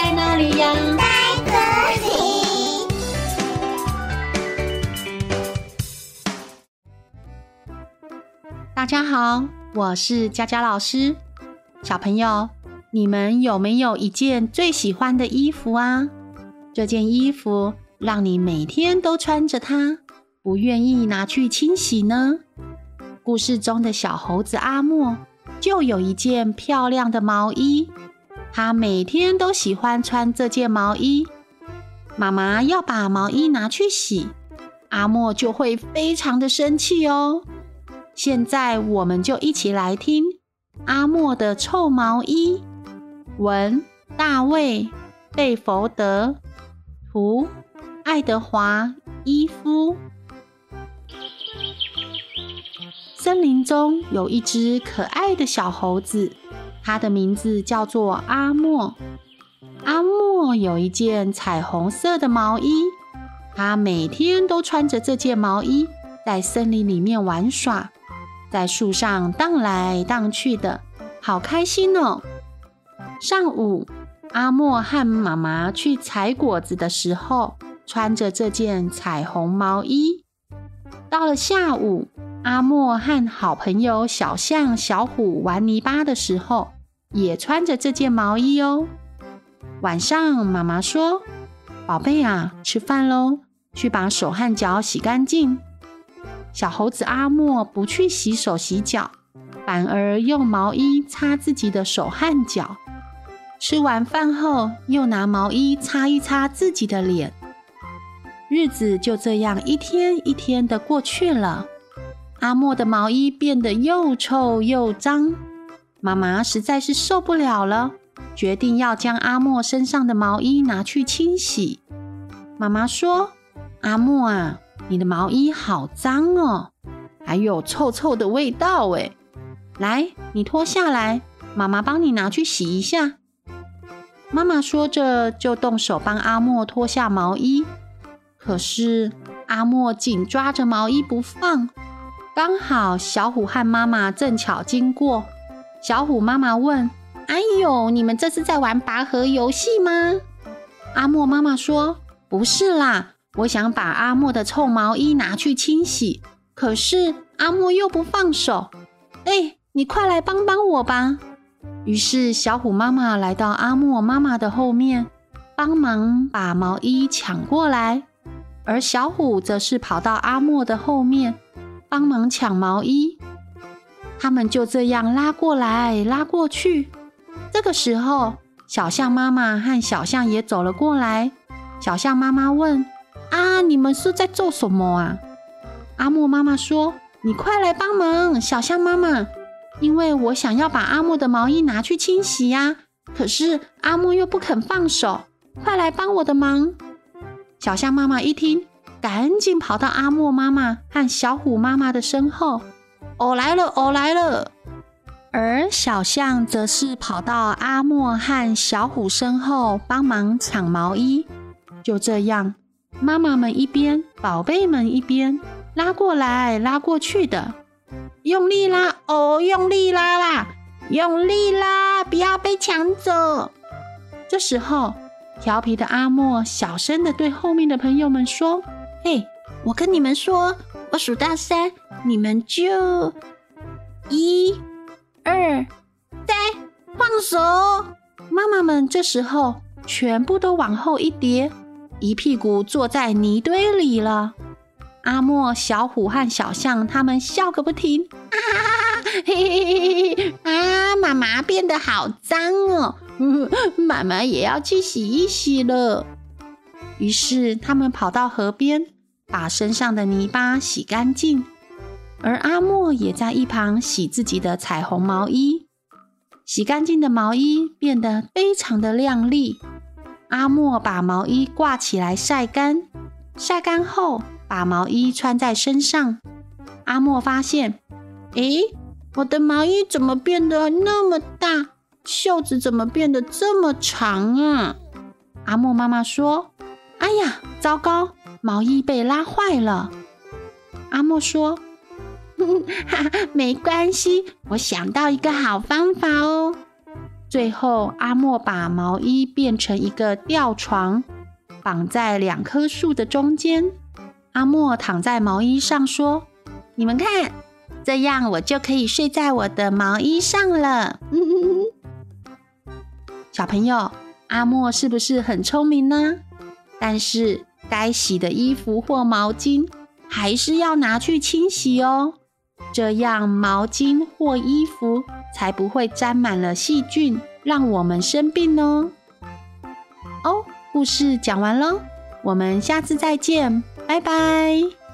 在哪里呀？在这里。大家好，我是佳佳老师。小朋友，你们有没有一件最喜欢的衣服啊？这件衣服让你每天都穿着它，不愿意拿去清洗呢？故事中的小猴子阿莫就有一件漂亮的毛衣，他每天都喜欢穿这件毛衣。妈妈要把毛衣拿去洗，阿莫就会非常的生气哦。现在我们就一起来听阿莫的臭毛衣。文：大卫·贝佛德，图：爱德华·伊夫。森林中有一只可爱的小猴子，它的名字叫做阿莫。阿莫有一件彩虹色的毛衣，他每天都穿着这件毛衣在森林里面玩耍，在树上荡来荡去的，好开心哦！上午，阿莫和妈妈去采果子的时候，穿着这件彩虹毛衣。到了下午，阿莫和好朋友小象、小虎玩泥巴的时候，也穿着这件毛衣哦。晚上，妈妈说：“宝贝啊，吃饭喽，去把手和脚洗干净。”小猴子阿莫不去洗手洗脚，反而用毛衣擦自己的手和脚。吃完饭后，又拿毛衣擦一擦自己的脸。日子就这样一天一天的过去了。阿莫的毛衣变得又臭又脏，妈妈实在是受不了了，决定要将阿莫身上的毛衣拿去清洗。妈妈说：“阿莫啊，你的毛衣好脏哦，还有臭臭的味道诶。来，你脱下来，妈妈帮你拿去洗一下。”妈妈说着，就动手帮阿莫脱下毛衣。可是阿莫紧抓着毛衣不放。刚好小虎和妈妈正巧经过，小虎妈妈问：“哎呦，你们这是在玩拔河游戏吗？”阿莫妈妈说：“不是啦，我想把阿莫的臭毛衣拿去清洗，可是阿莫又不放手。哎，你快来帮帮我吧！”于是小虎妈妈来到阿莫妈妈的后面，帮忙把毛衣抢过来，而小虎则是跑到阿莫的后面。帮忙抢毛衣，他们就这样拉过来拉过去。这个时候，小象妈妈和小象也走了过来。小象妈妈问：“啊，你们是在做什么啊？”阿木妈妈说：“你快来帮忙，小象妈妈，因为我想要把阿木的毛衣拿去清洗呀。可是阿木又不肯放手，快来帮我的忙。”小象妈妈一听。赶紧跑到阿莫妈妈和小虎妈妈的身后，我来了，我来了。而小象则是跑到阿莫和小虎身后帮忙抢毛衣。就这样，妈妈们一边，宝贝们一边拉过来拉过去的，用力拉哦，用力拉啦，用力拉，不要被抢走。这时候，调皮的阿莫小声的对后面的朋友们说。嘿，我跟你们说，我数到三，你们就一、二、三，放手！妈妈们这时候全部都往后一叠，一屁股坐在泥堆里了。阿莫、小虎和小象他们笑个不停，啊嘿嘿嘿啊！妈妈变得好脏哦，妈妈也要去洗一洗了。于是他们跑到河边，把身上的泥巴洗干净，而阿莫也在一旁洗自己的彩虹毛衣。洗干净的毛衣变得非常的亮丽。阿莫把毛衣挂起来晒干，晒干后把毛衣穿在身上。阿莫发现，诶，我的毛衣怎么变得那么大？袖子怎么变得这么长啊？阿莫妈妈说。哎呀，糟糕！毛衣被拉坏了。阿莫说：“，哈哈，没关系，我想到一个好方法哦。”最后，阿莫把毛衣变成一个吊床，绑在两棵树的中间。阿莫躺在毛衣上说：“你们看，这样我就可以睡在我的毛衣上了。”小朋友，阿莫是不是很聪明呢？但是该洗的衣服或毛巾还是要拿去清洗哦，这样毛巾或衣服才不会沾满了细菌，让我们生病哦。哦，故事讲完喽，我们下次再见，拜拜。